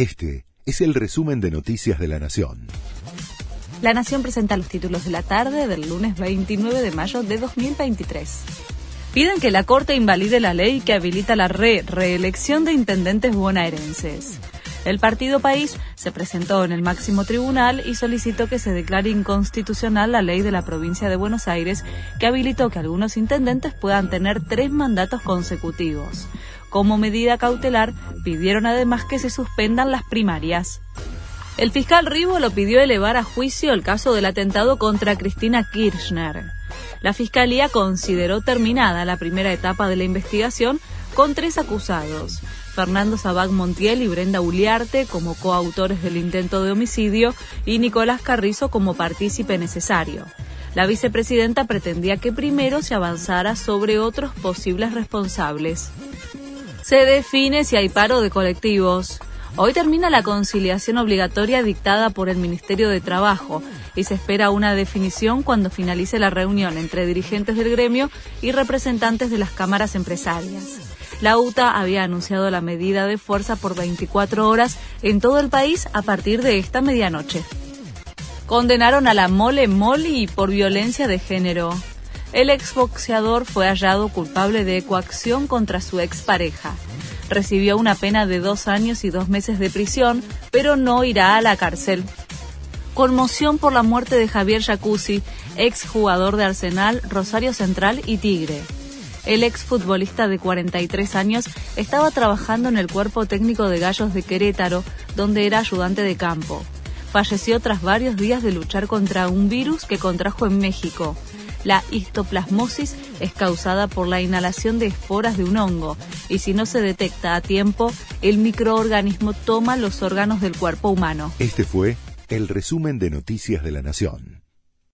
Este es el resumen de Noticias de la Nación. La Nación presenta los títulos de la tarde del lunes 29 de mayo de 2023. Piden que la Corte invalide la ley que habilita la re reelección de intendentes bonaerenses. El partido País se presentó en el máximo tribunal y solicitó que se declare inconstitucional la ley de la provincia de Buenos Aires que habilitó que algunos intendentes puedan tener tres mandatos consecutivos. Como medida cautelar, pidieron además que se suspendan las primarias. El fiscal Rivo lo pidió elevar a juicio el caso del atentado contra Cristina Kirchner. La fiscalía consideró terminada la primera etapa de la investigación con tres acusados, Fernando Sabag Montiel y Brenda Uliarte como coautores del intento de homicidio y Nicolás Carrizo como partícipe necesario. La vicepresidenta pretendía que primero se avanzara sobre otros posibles responsables. Se define si hay paro de colectivos. Hoy termina la conciliación obligatoria dictada por el Ministerio de Trabajo y se espera una definición cuando finalice la reunión entre dirigentes del gremio y representantes de las cámaras empresarias. La UTA había anunciado la medida de fuerza por 24 horas en todo el país a partir de esta medianoche. Condenaron a la Mole Molly por violencia de género. El exboxeador fue hallado culpable de coacción contra su expareja. Recibió una pena de dos años y dos meses de prisión, pero no irá a la cárcel. Conmoción por la muerte de Javier Jacuzzi, exjugador de Arsenal, Rosario Central y Tigre. El exfutbolista de 43 años estaba trabajando en el cuerpo técnico de Gallos de Querétaro, donde era ayudante de campo. Falleció tras varios días de luchar contra un virus que contrajo en México. La histoplasmosis es causada por la inhalación de esporas de un hongo y si no se detecta a tiempo, el microorganismo toma los órganos del cuerpo humano. Este fue el resumen de Noticias de la Nación.